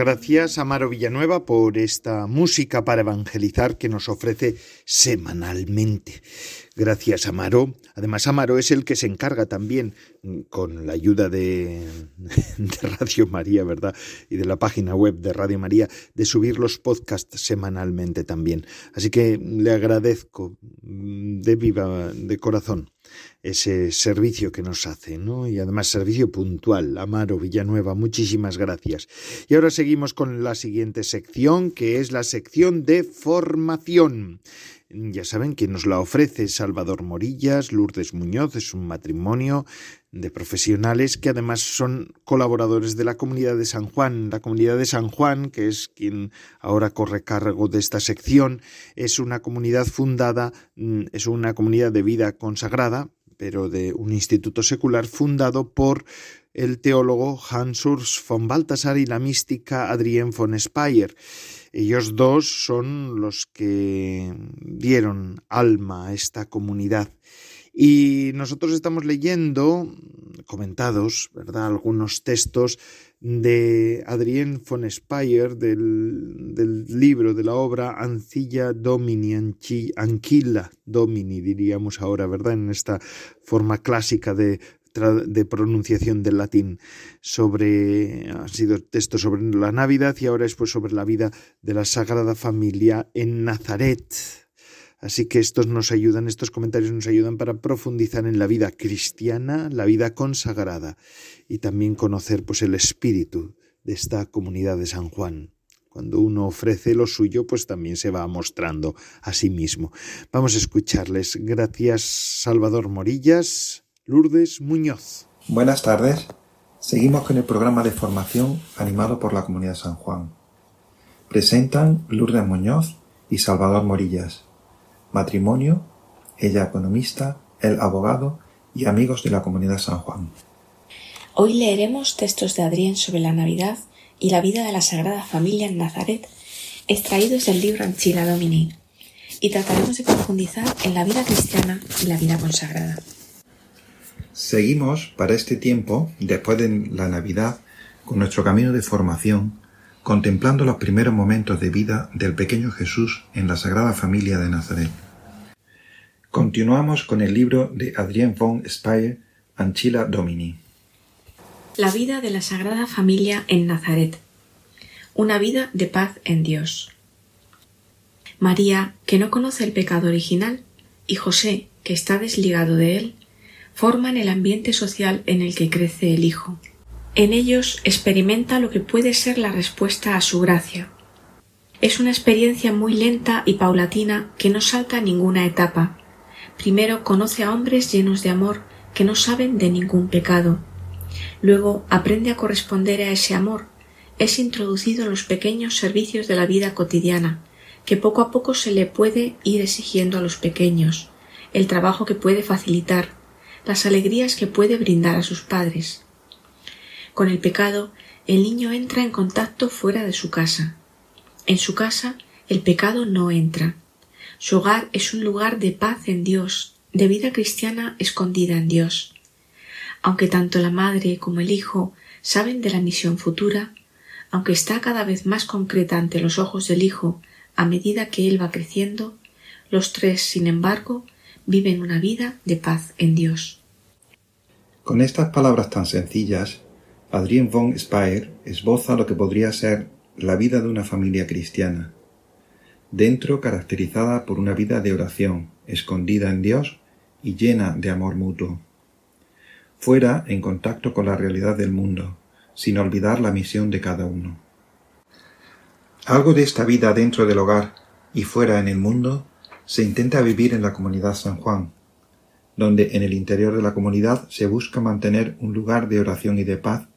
Gracias, Amaro Villanueva, por esta música para evangelizar que nos ofrece semanalmente. Gracias, Amaro. Además, Amaro es el que se encarga también, mm, con la ayuda de, de, Radio María, ¿verdad? Y de la página web de Radio María, de subir los podcasts semanalmente también. Así que le agradezco mm, de viva, de corazón, ese servicio que nos hace, ¿no? Y además servicio puntual. Amaro Villanueva, muchísimas gracias. Y ahora seguimos con la siguiente sección, que es la sección de formación. Ya saben que nos la ofrece Salvador Morillas, Lourdes Muñoz, es un matrimonio de profesionales que además son colaboradores de la comunidad de San Juan. La comunidad de San Juan, que es quien ahora corre cargo de esta sección, es una comunidad fundada, mm, es una comunidad de vida consagrada, pero de un instituto secular fundado por el teólogo Hans Urs von Balthasar y la mística Adrienne von Speyer. Ellos dos son los que dieron alma a esta comunidad. Y nosotros estamos leyendo, comentados, ¿verdad?, algunos textos de Adrien von Speyer del, del, libro, de la obra Ancilla Domini, Anquila Domini, diríamos ahora, ¿verdad?, en esta forma clásica de de pronunciación del latín sobre ha sido texto sobre la Navidad y ahora es pues sobre la vida de la Sagrada Familia en Nazaret. Así que estos nos ayudan, estos comentarios nos ayudan para profundizar en la vida cristiana, la vida consagrada y también conocer pues el espíritu de esta comunidad de San Juan. Cuando uno ofrece lo suyo, pues también se va mostrando a sí mismo. Vamos a escucharles. Gracias, Salvador Morillas. Lourdes Muñoz. Buenas tardes. Seguimos con el programa de formación animado por la Comunidad San Juan. Presentan Lourdes Muñoz y Salvador Morillas. Matrimonio, ella economista, él abogado y amigos de la Comunidad San Juan. Hoy leeremos textos de Adrián sobre la Navidad y la vida de la Sagrada Familia en Nazaret, extraídos del libro Anchila Domini, y trataremos de profundizar en la vida cristiana y la vida consagrada. Seguimos para este tiempo, después de la Navidad, con nuestro camino de formación, contemplando los primeros momentos de vida del pequeño Jesús en la Sagrada Familia de Nazaret. Continuamos con el libro de Adrien von Speyer, Anchila Domini. La vida de la Sagrada Familia en Nazaret. Una vida de paz en Dios. María, que no conoce el pecado original, y José, que está desligado de él, forman el ambiente social en el que crece el Hijo. En ellos experimenta lo que puede ser la respuesta a su gracia. Es una experiencia muy lenta y paulatina que no salta ninguna etapa. Primero conoce a hombres llenos de amor que no saben de ningún pecado. Luego aprende a corresponder a ese amor. Es introducido en los pequeños servicios de la vida cotidiana, que poco a poco se le puede ir exigiendo a los pequeños, el trabajo que puede facilitar, las alegrías que puede brindar a sus padres. Con el pecado, el niño entra en contacto fuera de su casa. En su casa, el pecado no entra. Su hogar es un lugar de paz en Dios, de vida cristiana escondida en Dios. Aunque tanto la madre como el hijo saben de la misión futura, aunque está cada vez más concreta ante los ojos del hijo a medida que él va creciendo, los tres, sin embargo, viven una vida de paz en Dios. Con estas palabras tan sencillas, Adrien von Speyer esboza lo que podría ser la vida de una familia cristiana, dentro caracterizada por una vida de oración, escondida en Dios y llena de amor mutuo. Fuera, en contacto con la realidad del mundo, sin olvidar la misión de cada uno. Algo de esta vida dentro del hogar y fuera en el mundo se intenta vivir en la comunidad San Juan, donde en el interior de la comunidad se busca mantener un lugar de oración y de paz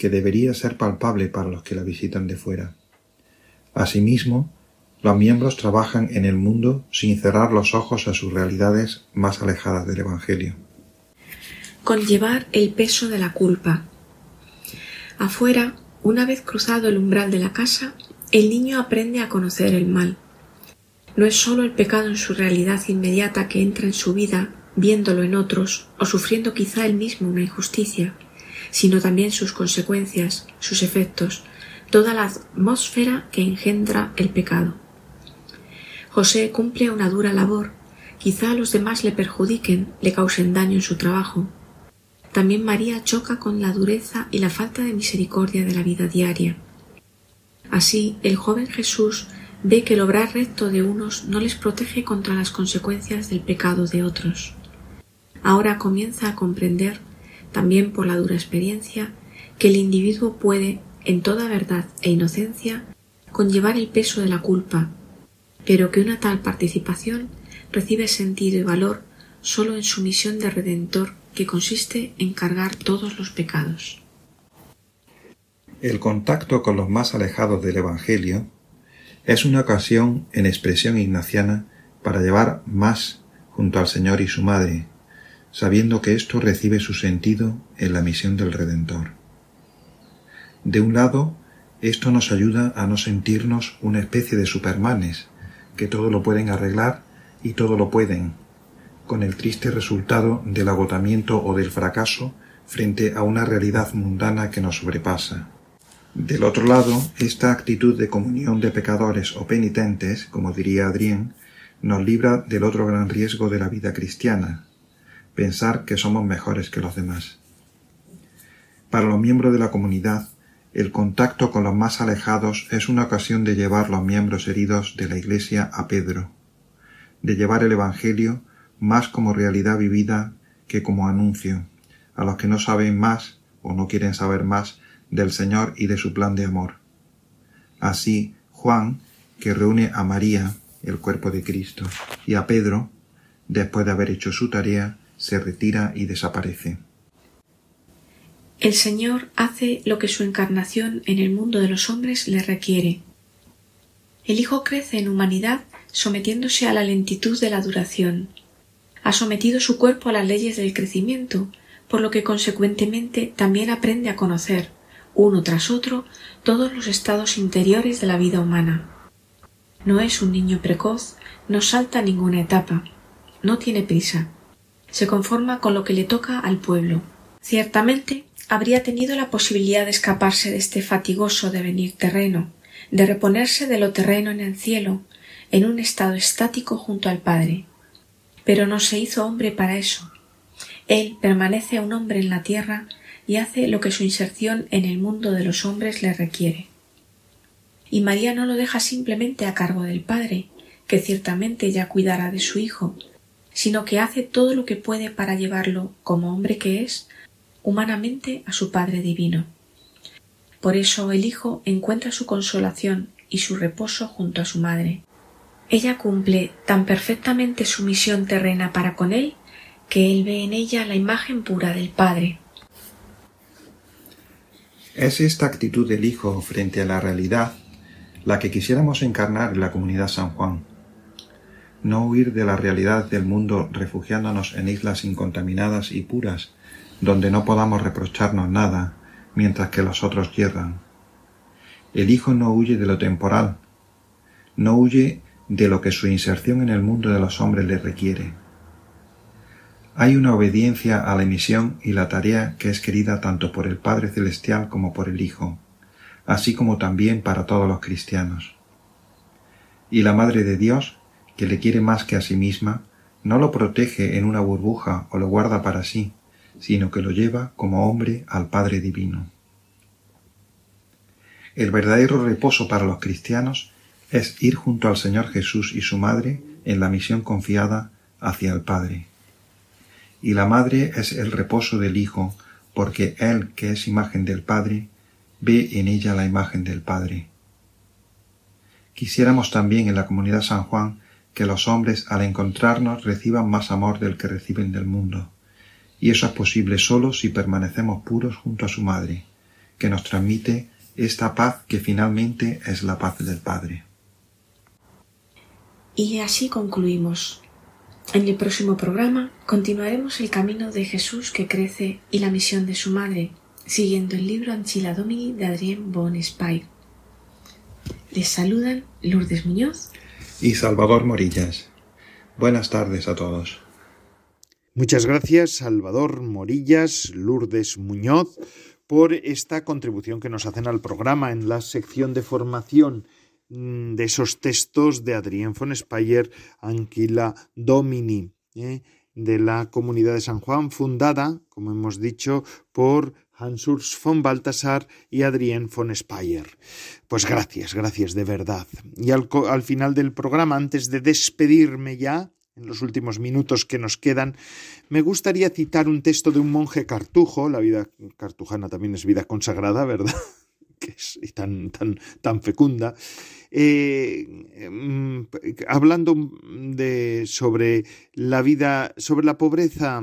que debería ser palpable para los que la visitan de fuera. Asimismo, los miembros trabajan en el mundo sin cerrar los ojos a sus realidades más alejadas del Evangelio. Conllevar el peso de la culpa. Afuera, una vez cruzado el umbral de la casa, el niño aprende a conocer el mal no es sólo el pecado en su realidad inmediata que entra en su vida viéndolo en otros o sufriendo quizá él mismo una injusticia, sino también sus consecuencias, sus efectos, toda la atmósfera que engendra el pecado. José cumple una dura labor, quizá los demás le perjudiquen, le causen daño en su trabajo. También María choca con la dureza y la falta de misericordia de la vida diaria. Así, el joven Jesús ve que el obrar recto de unos no les protege contra las consecuencias del pecado de otros. Ahora comienza a comprender, también por la dura experiencia, que el individuo puede, en toda verdad e inocencia, conllevar el peso de la culpa, pero que una tal participación recibe sentido y valor sólo en su misión de redentor que consiste en cargar todos los pecados. El contacto con los más alejados del Evangelio es una ocasión en expresión ignaciana para llevar más junto al Señor y su Madre, sabiendo que esto recibe su sentido en la misión del Redentor. De un lado, esto nos ayuda a no sentirnos una especie de supermanes, que todo lo pueden arreglar y todo lo pueden, con el triste resultado del agotamiento o del fracaso frente a una realidad mundana que nos sobrepasa. Del otro lado, esta actitud de comunión de pecadores o penitentes, como diría Adrien, nos libra del otro gran riesgo de la vida cristiana, pensar que somos mejores que los demás. Para los miembros de la comunidad, el contacto con los más alejados es una ocasión de llevar los miembros heridos de la Iglesia a Pedro, de llevar el Evangelio más como realidad vivida que como anuncio, a los que no saben más o no quieren saber más del Señor y de su plan de amor. Así, Juan, que reúne a María, el cuerpo de Cristo, y a Pedro, después de haber hecho su tarea, se retira y desaparece. El Señor hace lo que su encarnación en el mundo de los hombres le requiere. El Hijo crece en humanidad sometiéndose a la lentitud de la duración. Ha sometido su cuerpo a las leyes del crecimiento, por lo que consecuentemente también aprende a conocer, uno tras otro, todos los estados interiores de la vida humana. No es un niño precoz, no salta ninguna etapa, no tiene prisa. Se conforma con lo que le toca al pueblo. Ciertamente habría tenido la posibilidad de escaparse de este fatigoso devenir terreno, de reponerse de lo terreno en el cielo, en un estado estático junto al Padre. Pero no se hizo hombre para eso. Él permanece un hombre en la tierra y hace lo que su inserción en el mundo de los hombres le requiere. Y María no lo deja simplemente a cargo del Padre, que ciertamente ya cuidará de su Hijo, sino que hace todo lo que puede para llevarlo, como hombre que es, humanamente a su Padre Divino. Por eso el Hijo encuentra su consolación y su reposo junto a su Madre. Ella cumple tan perfectamente su misión terrena para con él que él ve en ella la imagen pura del Padre. Es esta actitud del Hijo frente a la realidad la que quisiéramos encarnar en la comunidad San Juan. No huir de la realidad del mundo refugiándonos en islas incontaminadas y puras, donde no podamos reprocharnos nada, mientras que los otros hierran. El Hijo no huye de lo temporal, no huye de lo que su inserción en el mundo de los hombres le requiere. Hay una obediencia a la misión y la tarea que es querida tanto por el Padre Celestial como por el Hijo, así como también para todos los cristianos. Y la Madre de Dios, que le quiere más que a sí misma, no lo protege en una burbuja o lo guarda para sí, sino que lo lleva como hombre al Padre Divino. El verdadero reposo para los cristianos es ir junto al Señor Jesús y su Madre en la misión confiada hacia el Padre. Y la Madre es el reposo del Hijo, porque Él, que es imagen del Padre, ve en ella la imagen del Padre. Quisiéramos también en la comunidad San Juan que los hombres al encontrarnos reciban más amor del que reciben del mundo y eso es posible solo si permanecemos puros junto a su Madre, que nos transmite esta paz que finalmente es la paz del Padre. Y así concluimos. En el próximo programa continuaremos el camino de Jesús que crece y la misión de su madre, siguiendo el libro Anchila Domini de Adrien Bon Spire. Les saludan Lourdes Muñoz y Salvador Morillas. Buenas tardes a todos. Muchas gracias, Salvador Morillas, Lourdes Muñoz, por esta contribución que nos hacen al programa en la sección de formación mm, de esos textos de Adrien von Speyer, Anquila Domini, ¿eh? de la comunidad de San Juan, fundada, como hemos dicho, por Hans von Balthasar y Adrien von Speyer. Pues gracias, gracias de verdad. Y al, al final del programa, antes de despedirme ya, en los últimos minutos que nos quedan, me gustaría citar un texto de un monje cartujo, la vida cartujana también es vida consagrada, ¿verdad? que es tan, tan, tan fecunda, eh, mm, hablando de, sobre la vida, sobre la pobreza,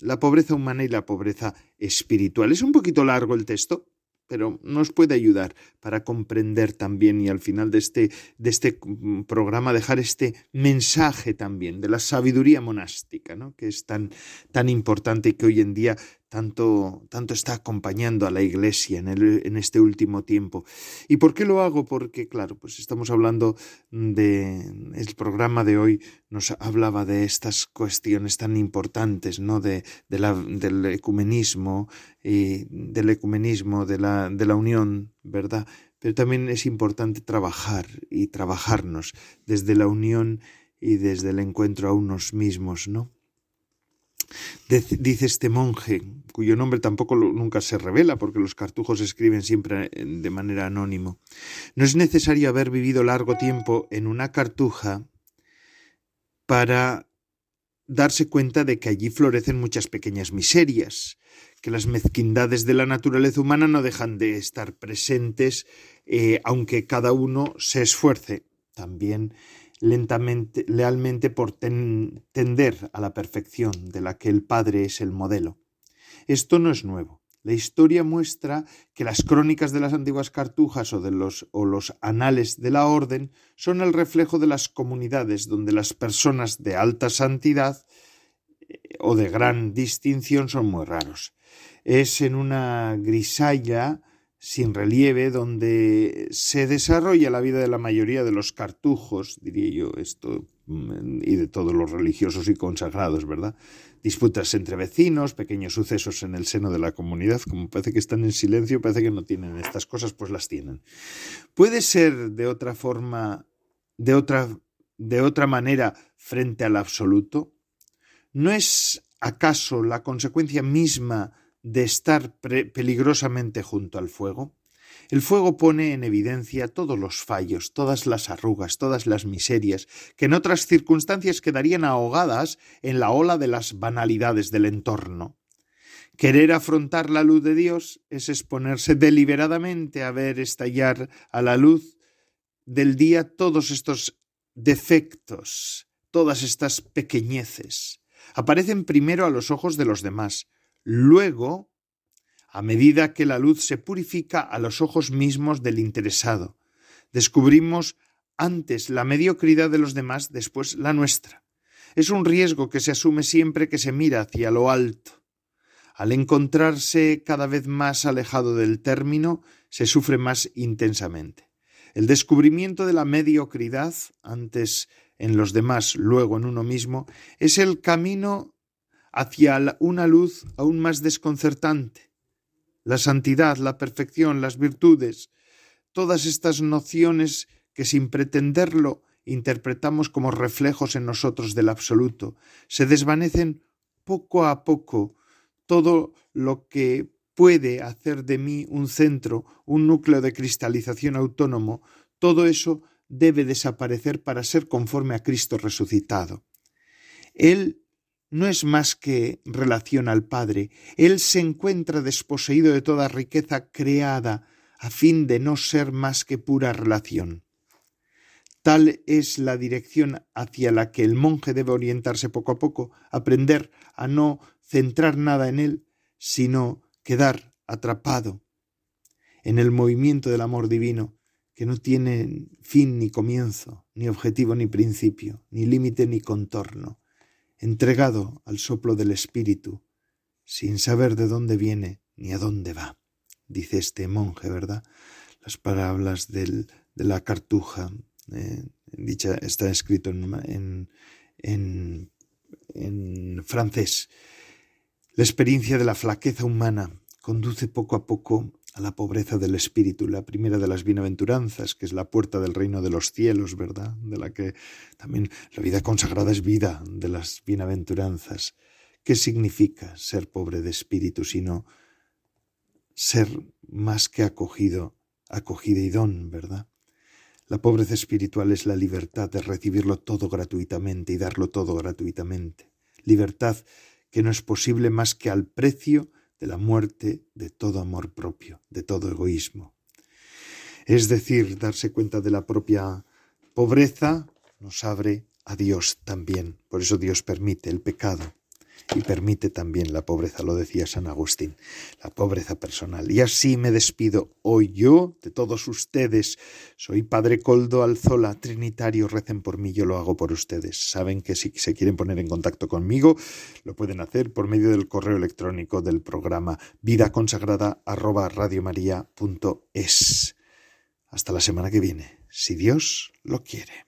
la pobreza humana y la pobreza espiritual. Es un poquito largo el texto, pero nos puede ayudar para comprender también y al final de este, de este programa dejar este mensaje también de la sabiduría monástica, ¿no? que es tan, tan importante y que hoy en día tanto, tanto está acompañando a la Iglesia en, el, en este último tiempo. ¿Y por qué lo hago? Porque, claro, pues estamos hablando de... El programa de hoy nos hablaba de estas cuestiones tan importantes, ¿no? De, del ecumenismo, y del ecumenismo, de la, de la unión, ¿verdad? Pero también es importante trabajar y trabajarnos desde la unión y desde el encuentro a unos mismos, ¿no? Dice este monje, cuyo nombre tampoco nunca se revela, porque los cartujos escriben siempre eh, de manera anónimo. No es necesario haber vivido largo tiempo en una cartuja para darse cuenta de que allí florecen muchas pequeñas miserias, que las mezquindades de la naturaleza humana no dejan de estar presentes, eh, aunque cada uno se esfuerce también lentamente, lealmente por tender a la perfección de la que el Padre es el modelo. Esto no es nuevo. La historia muestra que las crónicas de las antiguas cartujas o, de los, o los anales de la orden son el reflejo de las comunidades donde las personas de alta santidad eh, o de gran distinción son muy raros. Es en una grisalla sin relieve donde se desarrolla la vida de la mayoría de los cartujos, diría yo esto, mm, y de todos los religiosos y consagrados, ¿verdad? Disputas entre vecinos, pequeños sucesos en el seno de la comunidad, como parece que están en silencio, parece que no tienen estas cosas, pues las tienen. Puede ser de otra forma, de otra, de otra manera frente al absoluto. ¿No es acaso la consecuencia misma de estar peligrosamente junto al fuego? El fuego pone en evidencia todos los fallos, todas las arrugas, todas las miserias, que en otras circunstancias quedarían ahogadas en la ola de las banalidades del entorno. Querer afrontar la luz de Dios es exponerse deliberadamente a ver estallar a la luz del día todos estos defectos, todas estas pequeñeces. Aparecen primero a los ojos de los demás, Luego, a medida que la luz se purifica a los ojos mismos del interesado, descubrimos antes la mediocridad de los demás, después la nuestra. Es un riesgo que se asume siempre que se mira hacia lo alto. Al encontrarse cada vez más alejado del término, se sufre más intensamente. El descubrimiento de la mediocridad, antes en los demás, luego en uno mismo, es el camino hacia una luz aún más desconcertante. La santidad, la perfección, las virtudes, todas estas nociones que sin pretenderlo interpretamos como reflejos en nosotros del absoluto, se desvanecen poco a poco todo lo que puede hacer de mí un centro, un núcleo de cristalización autónomo, todo eso debe desaparecer para ser conforme a Cristo resucitado. Él no es más que relación al Padre. Él se encuentra desposeído de toda riqueza creada a fin de no ser más que pura relación. Tal es la dirección hacia la que el monje debe orientarse poco a poco, aprender a no centrar nada en él, sino quedar atrapado en el movimiento del amor divino, que no tiene fin ni comienzo, ni objetivo ni principio, ni límite ni contorno entregado al soplo del Espíritu, sin saber de dónde viene ni a dónde va. Dice este monje, ¿verdad? Las palabras del, de la cartuja, eh, dicha, está escrito en, en francés. La experiencia de la flaqueza humana conduce poco a poco a la pobreza del espíritu, la primera de las bienaventuranzas, que es la puerta del reino de los cielos, ¿verdad? De la que también la vida consagrada es vida de las bienaventuranzas. ¿Qué significa ser pobre de espíritu, sino ser más que acogido, acogida y don, ¿verdad? La pobreza espiritual es la libertad de recibirlo todo gratuitamente y darlo todo gratuitamente. Libertad que no es posible más que al precio de la muerte de todo amor propio, de todo egoísmo. Es decir, darse cuenta de la propia pobreza nos abre a Dios también. Por eso Dios permite el pecado y permite también la pobreza, lo decía San Agustín, la pobreza personal. Y así me despido hoy yo de todos ustedes. Soy Padre Coldo Alzola, Trinitario, recen por mí, yo lo hago por ustedes. Saben que si se quieren poner en contacto conmigo, lo pueden hacer por medio del correo electrónico del programa vida consagrada Hasta la semana que viene, si Dios lo quiere.